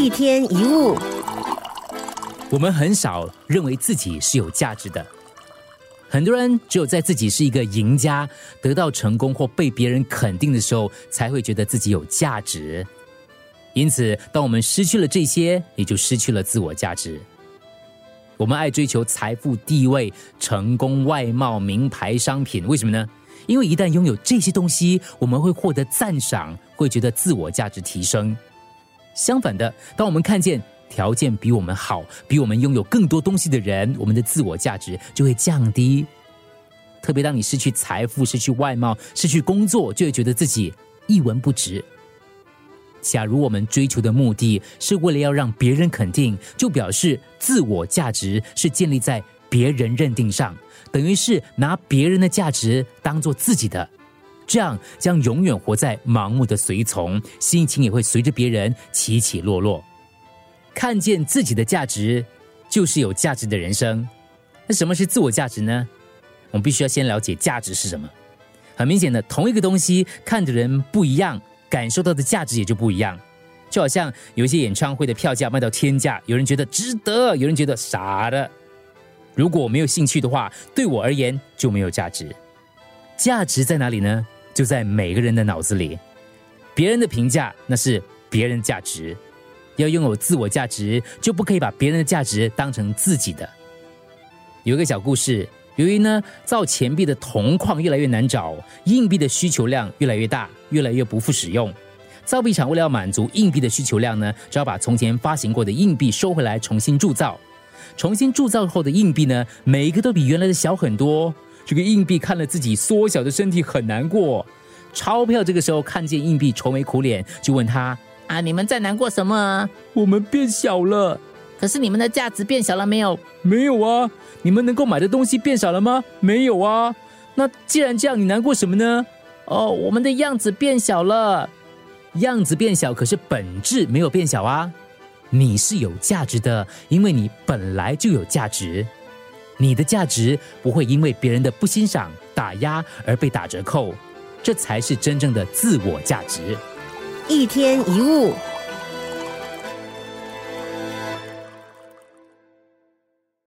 一天一物，我们很少认为自己是有价值的。很多人只有在自己是一个赢家、得到成功或被别人肯定的时候，才会觉得自己有价值。因此，当我们失去了这些，也就失去了自我价值。我们爱追求财富、地位、成功、外貌、名牌、商品，为什么呢？因为一旦拥有这些东西，我们会获得赞赏，会觉得自我价值提升。相反的，当我们看见条件比我们好、比我们拥有更多东西的人，我们的自我价值就会降低。特别当你失去财富、失去外貌、失去工作，就会觉得自己一文不值。假如我们追求的目的是为了要让别人肯定，就表示自我价值是建立在别人认定上，等于是拿别人的价值当做自己的。这样将永远活在盲目的随从，心情也会随着别人起起落落。看见自己的价值，就是有价值的人生。那什么是自我价值呢？我们必须要先了解价值是什么。很明显的，同一个东西看的人不一样，感受到的价值也就不一样。就好像有一些演唱会的票价卖到天价，有人觉得值得，有人觉得傻的。如果我没有兴趣的话，对我而言就没有价值。价值在哪里呢？就在每个人的脑子里，别人的评价那是别人价值，要拥有自我价值，就不可以把别人的价值当成自己的。有一个小故事，由于呢造钱币的铜矿越来越难找，硬币的需求量越来越大，越来越不复使用。造币厂为了要满足硬币的需求量呢，只要把从前发行过的硬币收回来，重新铸造。重新铸造后的硬币呢，每一个都比原来的小很多。这个硬币看了自己缩小的身体，很难过。钞票这个时候看见硬币，愁眉苦脸，就问他：“啊，你们在难过什么？我们变小了。可是你们的价值变小了没有？没有啊。你们能够买的东西变少了吗？没有啊。那既然这样，你难过什么呢？哦，我们的样子变小了。样子变小，可是本质没有变小啊。你是有价值的，因为你本来就有价值。”你的价值不会因为别人的不欣赏、打压而被打折扣，这才是真正的自我价值。一天一物。